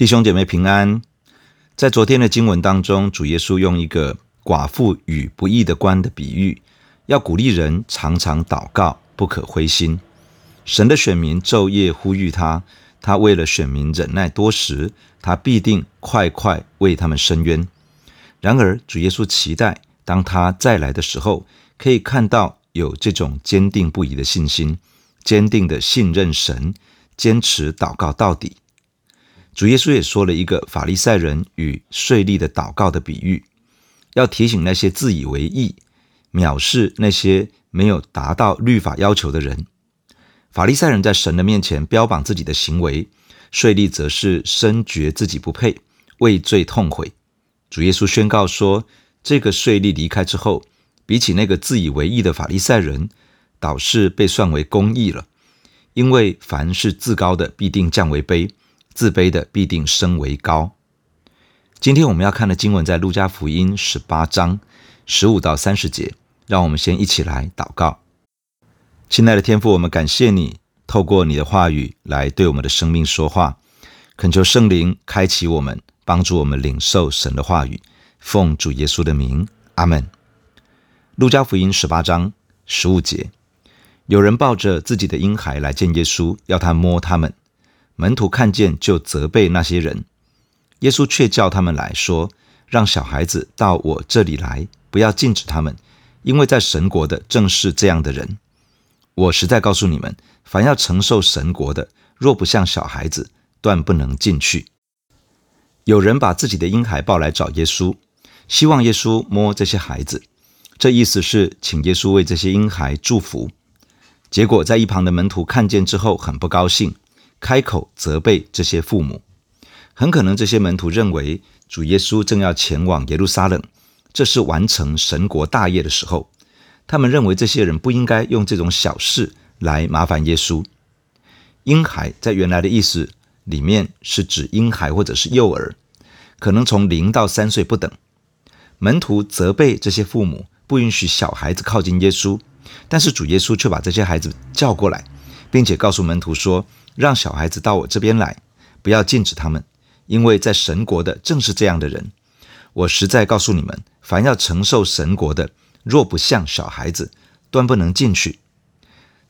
弟兄姐妹平安。在昨天的经文当中，主耶稣用一个寡妇与不义的官的比喻，要鼓励人常常祷告，不可灰心。神的选民昼夜呼吁他，他为了选民忍耐多时，他必定快快为他们伸冤。然而，主耶稣期待当他再来的时候，可以看到有这种坚定不移的信心，坚定的信任神，坚持祷告到底。主耶稣也说了一个法利赛人与税吏的祷告的比喻，要提醒那些自以为义、藐视那些没有达到律法要求的人。法利赛人在神的面前标榜自己的行为，税吏则是深觉自己不配，畏罪痛悔。主耶稣宣告说，这个税吏离开之后，比起那个自以为义的法利赛人，倒是被算为公义了，因为凡是自高的，必定降为卑。自卑的必定升为高。今天我们要看的经文在路加福音十八章十五到三十节，让我们先一起来祷告。亲爱的天父，我们感谢你透过你的话语来对我们的生命说话，恳求圣灵开启我们，帮助我们领受神的话语。奉主耶稣的名，阿门。路加福音十八章十五节，有人抱着自己的婴孩来见耶稣，要他摸他们。门徒看见，就责备那些人。耶稣却叫他们来说：“让小孩子到我这里来，不要禁止他们，因为在神国的正是这样的人。我实在告诉你们，凡要承受神国的，若不像小孩子，断不能进去。”有人把自己的婴孩抱来找耶稣，希望耶稣摸这些孩子，这意思是请耶稣为这些婴孩祝福。结果在一旁的门徒看见之后，很不高兴。开口责备这些父母，很可能这些门徒认为主耶稣正要前往耶路撒冷，这是完成神国大业的时候。他们认为这些人不应该用这种小事来麻烦耶稣。婴孩在原来的意思里面是指婴孩或者是幼儿，可能从零到三岁不等。门徒责备这些父母不允许小孩子靠近耶稣，但是主耶稣却把这些孩子叫过来，并且告诉门徒说。让小孩子到我这边来，不要禁止他们，因为在神国的正是这样的人。我实在告诉你们，凡要承受神国的，若不像小孩子，断不能进去。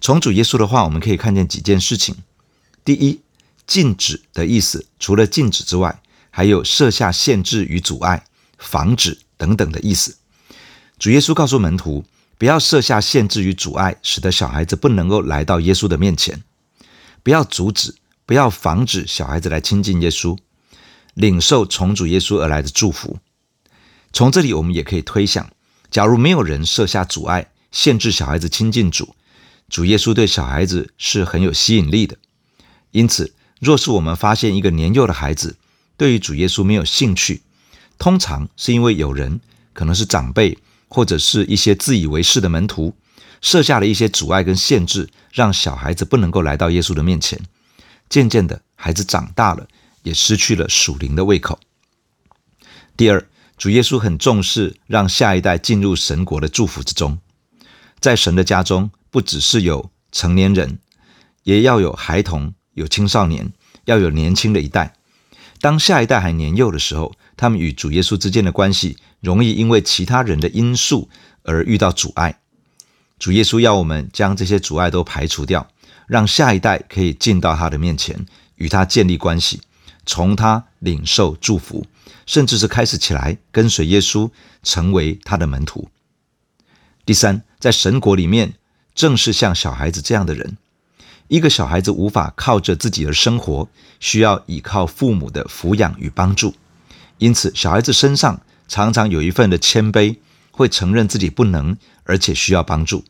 从主耶稣的话，我们可以看见几件事情。第一，禁止的意思，除了禁止之外，还有设下限制与阻碍、防止等等的意思。主耶稣告诉门徒，不要设下限制与阻碍，使得小孩子不能够来到耶稣的面前。不要阻止，不要防止小孩子来亲近耶稣，领受从主耶稣而来的祝福。从这里，我们也可以推想：假如没有人设下阻碍，限制小孩子亲近主，主耶稣对小孩子是很有吸引力的。因此，若是我们发现一个年幼的孩子对于主耶稣没有兴趣，通常是因为有人，可能是长辈，或者是一些自以为是的门徒。设下了一些阻碍跟限制，让小孩子不能够来到耶稣的面前。渐渐的，孩子长大了，也失去了属灵的胃口。第二，主耶稣很重视让下一代进入神国的祝福之中。在神的家中，不只是有成年人，也要有孩童、有青少年，要有年轻的一代。当下一代还年幼的时候，他们与主耶稣之间的关系，容易因为其他人的因素而遇到阻碍。主耶稣要我们将这些阻碍都排除掉，让下一代可以进到他的面前，与他建立关系，从他领受祝福，甚至是开始起来跟随耶稣，成为他的门徒。第三，在神国里面，正是像小孩子这样的人，一个小孩子无法靠着自己的生活，需要依靠父母的抚养与帮助，因此小孩子身上常常有一份的谦卑。会承认自己不能，而且需要帮助。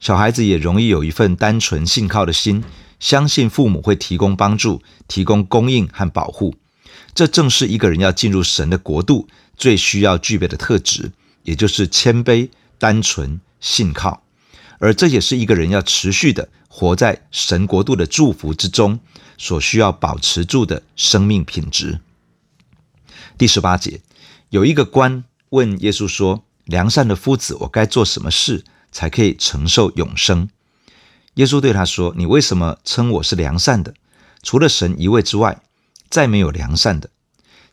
小孩子也容易有一份单纯信靠的心，相信父母会提供帮助、提供供应和保护。这正是一个人要进入神的国度最需要具备的特质，也就是谦卑、单纯、信靠。而这也是一个人要持续的活在神国度的祝福之中所需要保持住的生命品质。第十八节，有一个官问耶稣说。良善的夫子，我该做什么事才可以承受永生？耶稣对他说：“你为什么称我是良善的？除了神一位之外，再没有良善的。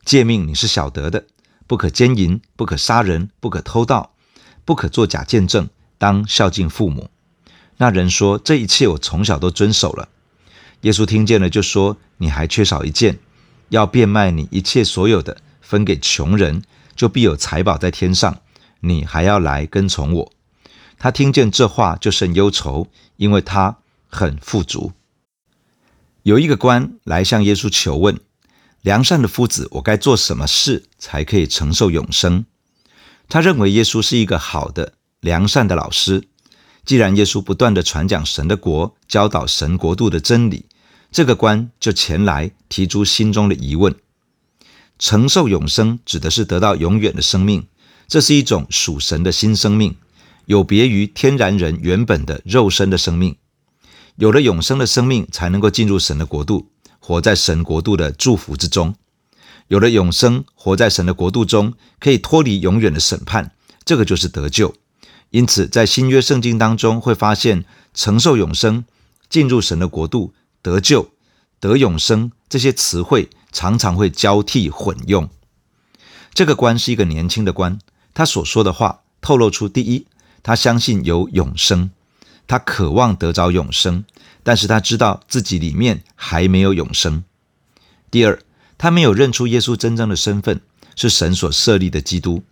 诫命你是晓得的，不可奸淫，不可杀人，不可偷盗，不可作假见证，当孝敬父母。那人说：这一切我从小都遵守了。耶稣听见了，就说：你还缺少一件，要变卖你一切所有的，分给穷人，就必有财宝在天上。你还要来跟从我。他听见这话，就甚忧愁，因为他很富足。有一个官来向耶稣求问：良善的夫子，我该做什么事才可以承受永生？他认为耶稣是一个好的、良善的老师。既然耶稣不断地传讲神的国，教导神国度的真理，这个官就前来提出心中的疑问。承受永生指的是得到永远的生命，这是一种属神的新生命，有别于天然人原本的肉身的生命。有了永生的生命，才能够进入神的国度，活在神国度的祝福之中。有了永生，活在神的国度中，可以脱离永远的审判，这个就是得救。因此，在新约圣经当中，会发现承受永生、进入神的国度、得救、得永生这些词汇常常会交替混用。这个官是一个年轻的官，他所说的话透露出：第一，他相信有永生，他渴望得着永生，但是他知道自己里面还没有永生；第二，他没有认出耶稣真正的身份，是神所设立的基督。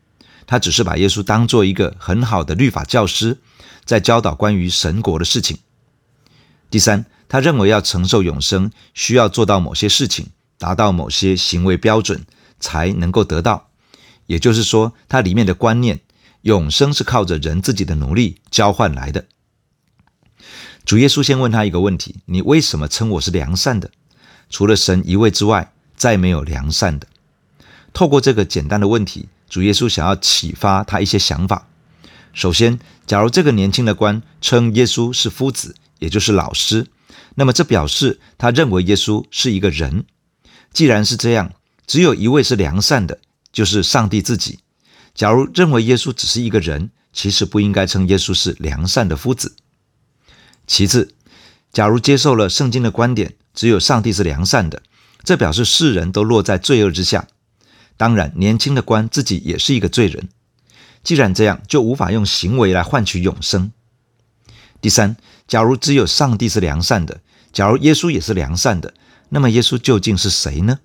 他只是把耶稣当做一个很好的律法教师，在教导关于神国的事情。第三，他认为要承受永生，需要做到某些事情，达到某些行为标准，才能够得到。也就是说，他里面的观念，永生是靠着人自己的努力交换来的。主耶稣先问他一个问题：你为什么称我是良善的？除了神一位之外，再没有良善的。透过这个简单的问题。主耶稣想要启发他一些想法。首先，假如这个年轻的官称耶稣是夫子，也就是老师，那么这表示他认为耶稣是一个人。既然是这样，只有一位是良善的，就是上帝自己。假如认为耶稣只是一个人，其实不应该称耶稣是良善的夫子。其次，假如接受了圣经的观点，只有上帝是良善的，这表示世人都落在罪恶之下。当然，年轻的官自己也是一个罪人。既然这样，就无法用行为来换取永生。第三，假如只有上帝是良善的，假如耶稣也是良善的，那么耶稣究竟是谁呢？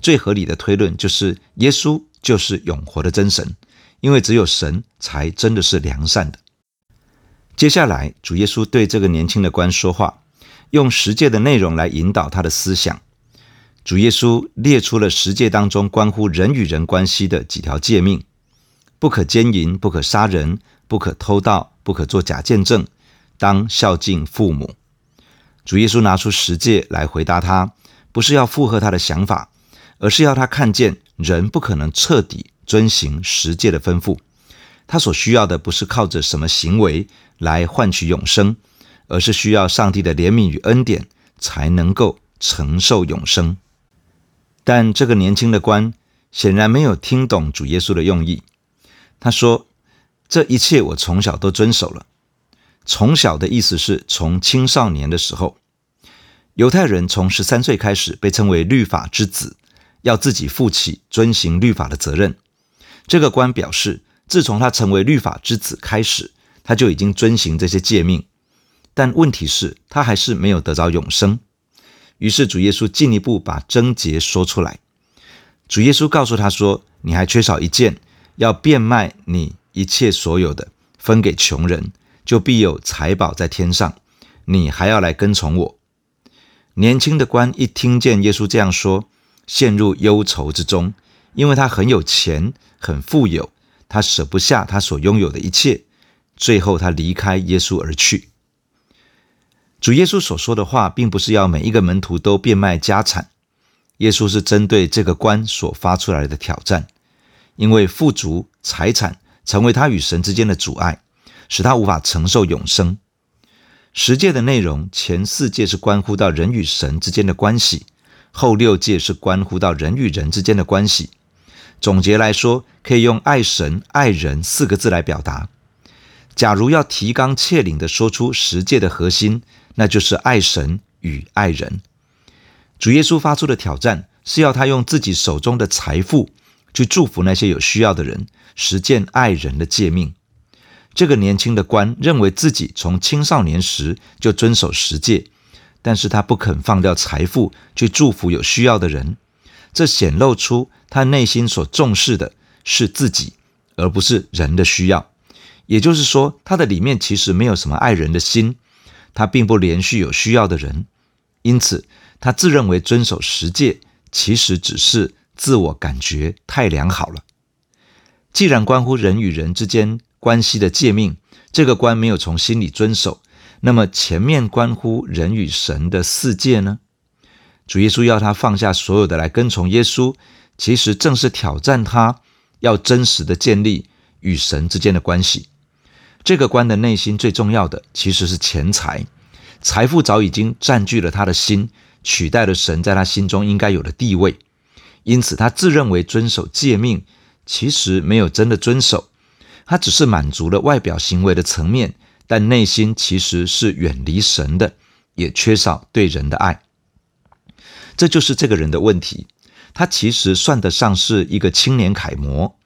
最合理的推论就是，耶稣就是永活的真神，因为只有神才真的是良善的。接下来，主耶稣对这个年轻的官说话，用十诫的内容来引导他的思想。主耶稣列出了十诫当中关乎人与人关系的几条诫命：不可奸淫，不可杀人，不可偷盗，不可作假见证，当孝敬父母。主耶稣拿出十诫来回答他，不是要附和他的想法，而是要他看见人不可能彻底遵行十诫的吩咐。他所需要的不是靠着什么行为来换取永生，而是需要上帝的怜悯与恩典，才能够承受永生。但这个年轻的官显然没有听懂主耶稣的用意。他说：“这一切我从小都遵守了。从小的意思是从青少年的时候。犹太人从十三岁开始被称为律法之子，要自己负起遵行律法的责任。这个官表示，自从他成为律法之子开始，他就已经遵行这些诫命。但问题是，他还是没有得着永生。”于是主耶稣进一步把症结说出来。主耶稣告诉他说：“你还缺少一件，要变卖你一切所有的，分给穷人，就必有财宝在天上。你还要来跟从我。”年轻的官一听见耶稣这样说，陷入忧愁之中，因为他很有钱，很富有，他舍不下他所拥有的一切。最后，他离开耶稣而去。主耶稣所说的话，并不是要每一个门徒都变卖家产。耶稣是针对这个官所发出来的挑战，因为富足财产成为他与神之间的阻碍，使他无法承受永生。十诫的内容，前四诫是关乎到人与神之间的关系，后六戒是关乎到人与人之间的关系。总结来说，可以用爱神爱人四个字来表达。假如要提纲挈领地说出十诫的核心，那就是爱神与爱人。主耶稣发出的挑战是要他用自己手中的财富去祝福那些有需要的人，实践爱人的诫命。这个年轻的官认为自己从青少年时就遵守十诫，但是他不肯放掉财富去祝福有需要的人，这显露出他内心所重视的是自己，而不是人的需要。也就是说，他的里面其实没有什么爱人的心，他并不怜恤有需要的人，因此他自认为遵守十戒，其实只是自我感觉太良好了。既然关乎人与人之间，关系的诫命，这个官没有从心里遵守，那么前面关乎人与神的四界呢？主耶稣要他放下所有的来跟从耶稣，其实正是挑战他要真实的建立与神之间的关系。这个官的内心最重要的其实是钱财，财富早已经占据了他的心，取代了神在他心中应该有的地位，因此他自认为遵守诫命，其实没有真的遵守。他只是满足了外表行为的层面，但内心其实是远离神的，也缺少对人的爱。这就是这个人的问题。他其实算得上是一个青年楷模，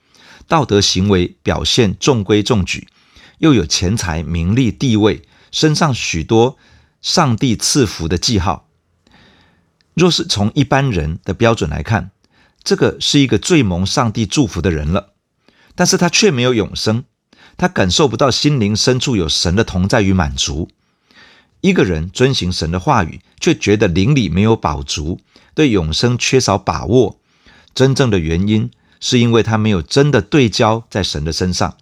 道德行为表现中规中矩，又有钱财、名利、地位，身上许多上帝赐福的记号。若是从一般人的标准来看，这个是一个最蒙上帝祝福的人了。但是他却没有永生，他感受不到心灵深处有神的同在与满足。一个人遵行神的话语，却觉得灵里没有饱足，对永生缺少把握。真正的原因是因为他没有真的对焦在神的身上，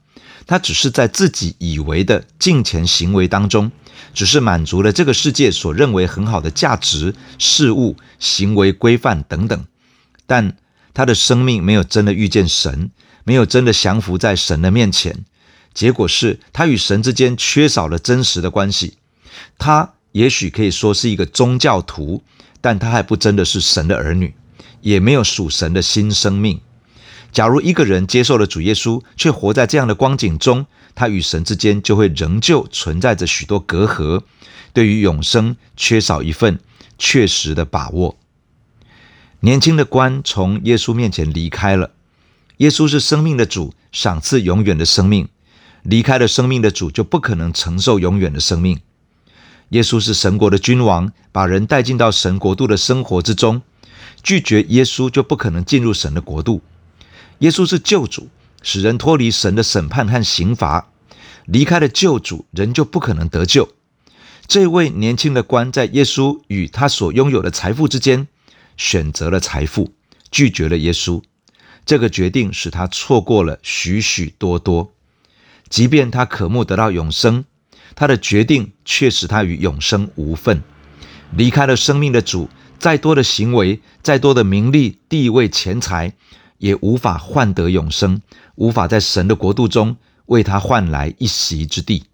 他只是在自己以为的敬虔行为当中，只是满足了这个世界所认为很好的价值、事物、行为规范等等，但他的生命没有真的遇见神。没有真的降服在神的面前，结果是他与神之间缺少了真实的关系。他也许可以说是一个宗教徒，但他还不真的是神的儿女，也没有属神的新生命。假如一个人接受了主耶稣，却活在这样的光景中，他与神之间就会仍旧存在着许多隔阂，对于永生缺少一份确实的把握。年轻的官从耶稣面前离开了。耶稣是生命的主，赏赐永远的生命。离开了生命的主，就不可能承受永远的生命。耶稣是神国的君王，把人带进到神国度的生活之中。拒绝耶稣，就不可能进入神的国度。耶稣是救主，使人脱离神的审判和刑罚。离开了救主，人就不可能得救。这位年轻的官在耶稣与他所拥有的财富之间，选择了财富，拒绝了耶稣。这个决定使他错过了许许多多，即便他渴慕得到永生，他的决定却使他与永生无份。离开了生命的主，再多的行为，再多的名利、地位、钱财，也无法换得永生，无法在神的国度中为他换来一席之地。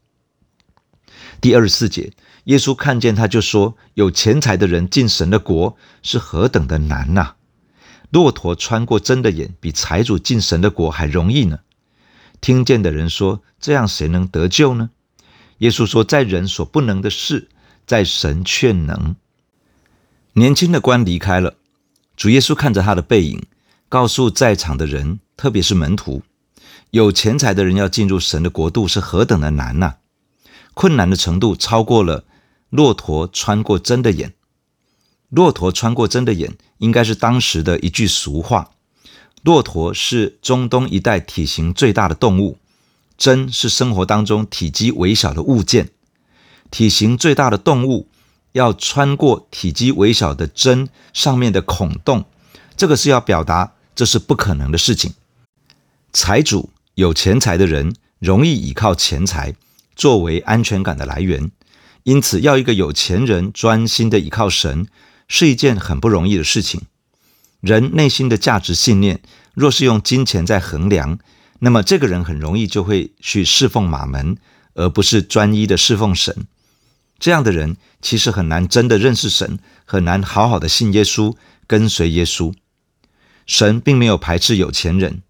第二十四节，耶稣看见他就说：“有钱财的人进神的国是何等的难呐！”骆驼穿过针的眼，比财主进神的国还容易呢。听见的人说：“这样谁能得救呢？”耶稣说：“在人所不能的事，在神却能。”年轻的官离开了，主耶稣看着他的背影，告诉在场的人，特别是门徒：有钱财的人要进入神的国度是何等的难呐！困难的程度超过了骆驼穿过针的眼。骆驼穿过针的眼，应该是当时的一句俗话。骆驼是中东一带体型最大的动物，针是生活当中体积微小的物件。体型最大的动物要穿过体积微小的针上面的孔洞，这个是要表达这是不可能的事情。财主有钱财的人容易依靠钱财作为安全感的来源，因此要一个有钱人专心的依靠神。是一件很不容易的事情。人内心的价值信念，若是用金钱在衡量，那么这个人很容易就会去侍奉马门，而不是专一的侍奉神。这样的人其实很难真的认识神，很难好好的信耶稣，跟随耶稣。神并没有排斥有钱人，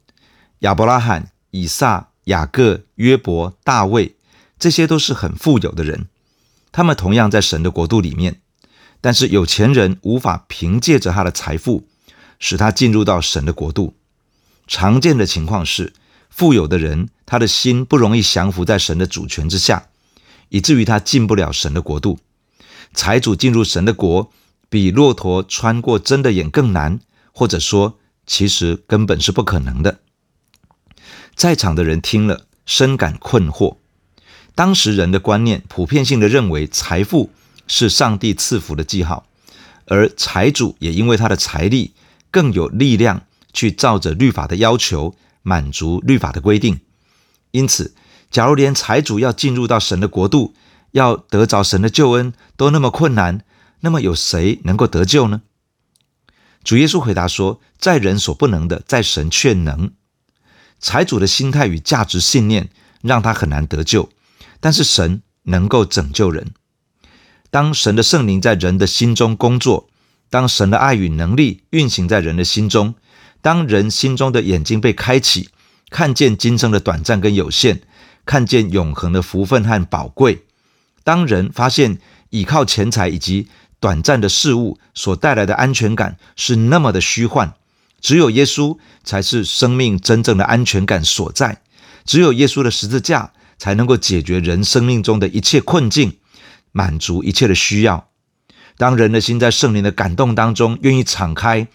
亚伯拉罕、以撒、雅各、约伯、大卫，这些都是很富有的人，他们同样在神的国度里面。但是有钱人无法凭借着他的财富使他进入到神的国度。常见的情况是，富有的人他的心不容易降服在神的主权之下，以至于他进不了神的国度。财主进入神的国，比骆驼穿过针的眼更难，或者说，其实根本是不可能的。在场的人听了，深感困惑。当时人的观念普遍性的认为，财富是上帝赐福的记号，而财主也因为他的财力更有力量去照着律法的要求满足律法的规定。因此，假如连财主要进入到神的国度，要得着神的救恩都那么困难，那么有谁能够得救呢？主耶稣回答说：“在人所不能的，在神却能。”财主的心态与价值信念让他很难得救，但是神能够拯救人。当神的圣灵在人的心中工作，当神的爱与能力运行在人的心中，当人心中的眼睛被开启，看见今生的短暂跟有限，看见永恒的福分和宝贵，当人发现倚靠钱财以及短暂的事物所带来的安全感是那么的虚幻，只有耶稣才是生命真正的安全感所在，只有耶稣的十字架才能够解决人生命中的一切困境，满足一切的需要。当人的心在圣灵的感动当中，愿意敞开，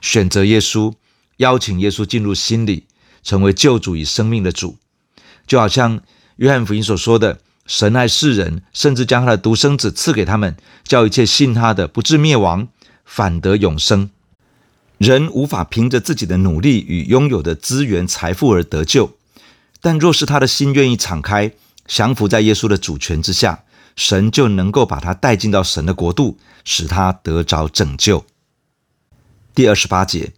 选择耶稣，邀请耶稣进入心里，成为救主与生命的主，就好像约翰福音所说的。神爱世人，甚至将他的独生子赐给他们，叫一切信他的不至灭亡，反得永生。人无法凭着自己的努力与拥有的资源、财富而得救，但若是他的心愿意敞开，降服在耶稣的主权之下，神就能够把他带进到神的国度，使他得着拯救。第二十八节，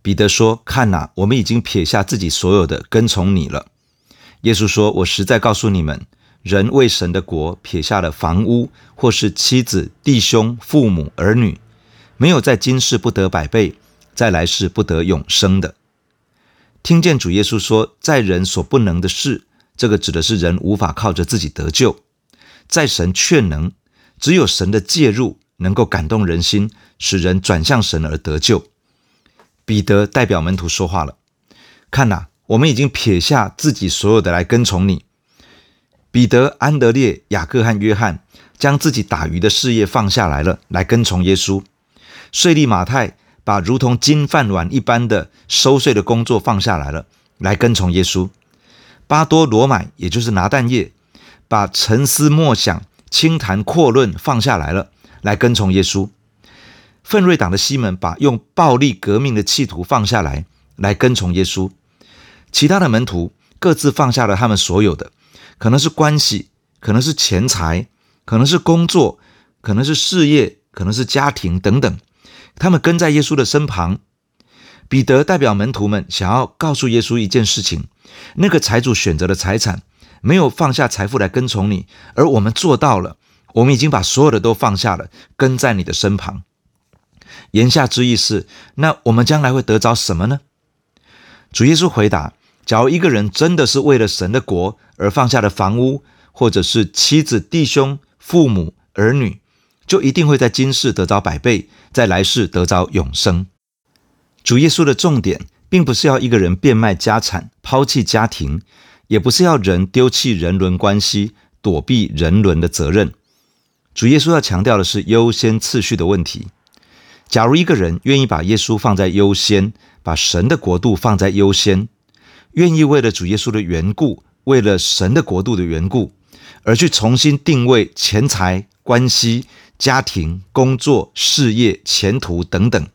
彼得说：“看哪，我们已经撇下自己所有的，跟从你了。”耶稣说：“我实在告诉你们。”人为神的国撇下了房屋，或是妻子、弟兄、父母、儿女，没有在今世不得百倍，在来世不得永生的。听见主耶稣说，在人所不能的事，这个指的是人无法靠着自己得救，在神却能，只有神的介入能够感动人心，使人转向神而得救。彼得代表门徒说话了：看呐，我们已经撇下自己所有的来跟从你。彼得、安德烈、雅各和约翰将自己打鱼的事业放下来了，来跟从耶稣。税吏马太把如同金饭碗一般的收税的工作放下来了，来跟从耶稣。巴多罗买，也就是拿蛋业，把沉思默想、轻谈阔论放下来了，来跟从耶稣。奋锐党的西门把用暴力革命的企图放下来，来跟从耶稣。其他的门徒各自放下了他们所有的。可能是关系，可能是钱财，可能是工作，可能是事业，可能是家庭等等。他们跟在耶稣的身旁。彼得代表门徒们，想要告诉耶稣一件事情：那个财主选择的财产，没有放下财富来跟从你，而我们做到了。我们已经把所有的都放下了，跟在你的身旁。言下之意是，那我们将来会得着什么呢？主耶稣回答。假如一个人真的是为了神的国而放下了房屋，或者是妻子、弟兄、父母、儿女，就一定会在今世得着百倍，在来世得着永生。主耶稣的重点，并不是要一个人变卖家产、抛弃家庭，也不是要人丢弃人伦关系、躲避人伦的责任。主耶稣要强调的是优先次序的问题。假如一个人愿意把耶稣放在优先，把神的国度放在优先。愿意为了主耶稣的缘故，为了神的国度的缘故，而去重新定位钱财、关系、家庭、工作、事业、前途等等，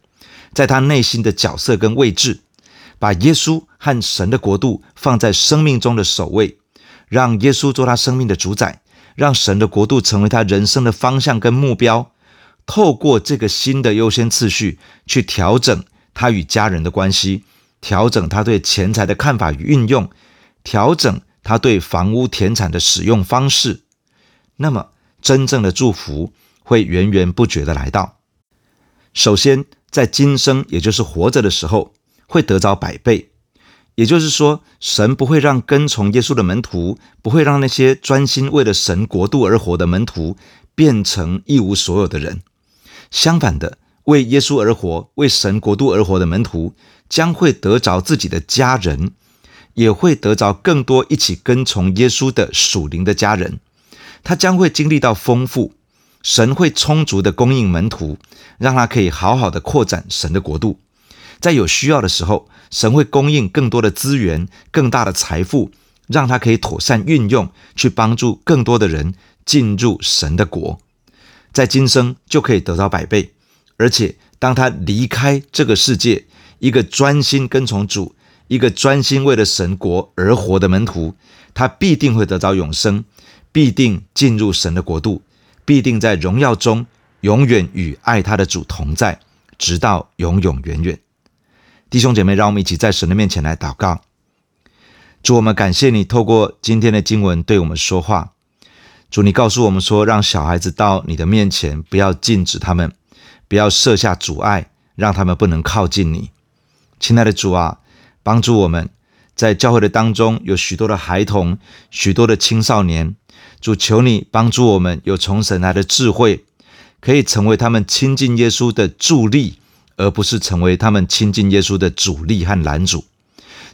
在他内心的角色跟位置，把耶稣和神的国度放在生命中的首位，让耶稣做他生命的主宰，让神的国度成为他人生的方向跟目标。透过这个新的优先次序，去调整他与家人的关系。调整他对钱财的看法与运用，调整他对房屋田产的使用方式，那么真正的祝福会源源不绝的来到。首先，在今生，也就是活着的时候，会得着百倍。也就是说，神不会让跟从耶稣的门徒，不会让那些专心为了神国度而活的门徒，变成一无所有的人。相反的，为耶稣而活、为神国度而活的门徒，将会得着自己的家人，也会得着更多一起跟从耶稣的属灵的家人。他将会经历到丰富，神会充足的供应门徒，让他可以好好的扩展神的国度。在有需要的时候，神会供应更多的资源、更大的财富，让他可以妥善运用，去帮助更多的人进入神的国。在今生就可以得到百倍，而且当他离开这个世界，一个专心跟从主、一个专心为了神国而活的门徒，他必定会得到永生，必定进入神的国度，必定在荣耀中永远与爱他的主同在，直到永永远远。弟兄姐妹，让我们一起在神的面前来祷告。主，我们感谢你透过今天的经文对我们说话。主，你告诉我们说，让小孩子到你的面前，不要禁止他们，不要设下阻碍，让他们不能靠近你。亲爱的主啊，帮助我们，在教会的当中有许多的孩童，许多的青少年。主，求你帮助我们有从神来的智慧，可以成为他们亲近耶稣的助力。而不是成为他们亲近耶稣的阻力和拦阻。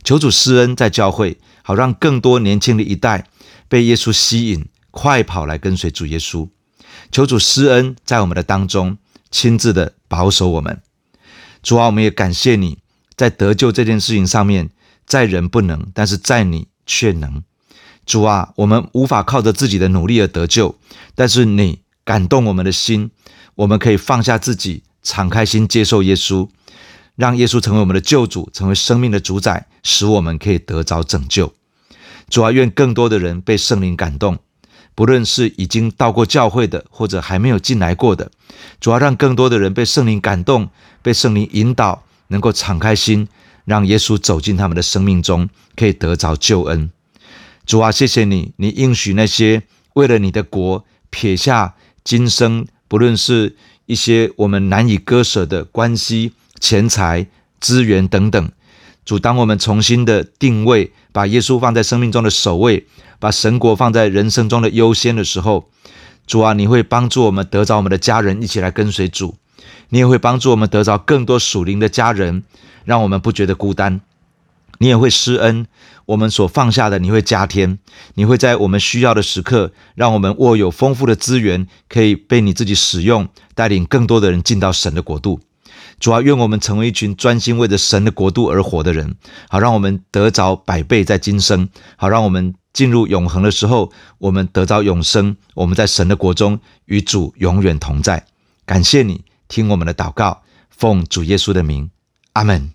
求主施恩在教会，好让更多年轻的一代被耶稣吸引，快跑来跟随主耶稣。求主施恩在我们的当中，亲自的保守我们。主啊，我们也感谢你在得救这件事情上面，在人不能，但是在你却能。主啊，我们无法靠着自己的努力而得救，但是你感动我们的心，我们可以放下自己。敞开心接受耶稣，让耶稣成为我们的救主，成为生命的主宰，使我们可以得着拯救。主啊，愿更多的人被圣灵感动，不论是已经到过教会的，或者还没有进来过的。主啊，让更多的人被圣灵感动，被圣灵引导，能够敞开心，让耶稣走进他们的生命中，可以得着救恩。主啊，谢谢你，你应许那些为了你的国撇下今生，不论是。一些我们难以割舍的关系、钱财、资源等等，主，当我们重新的定位，把耶稣放在生命中的首位，把神国放在人生中的优先的时候，主啊，你会帮助我们得着我们的家人一起来跟随主，你也会帮助我们得着更多属灵的家人，让我们不觉得孤单。你也会施恩，我们所放下的，你会加添。你会在我们需要的时刻，让我们握有丰富的资源，可以被你自己使用，带领更多的人进到神的国度。主啊，愿我们成为一群专心为着神的国度而活的人，好让我们得着百倍在今生，好让我们进入永恒的时候，我们得着永生。我们在神的国中与主永远同在。感谢你听我们的祷告，奉主耶稣的名，阿门。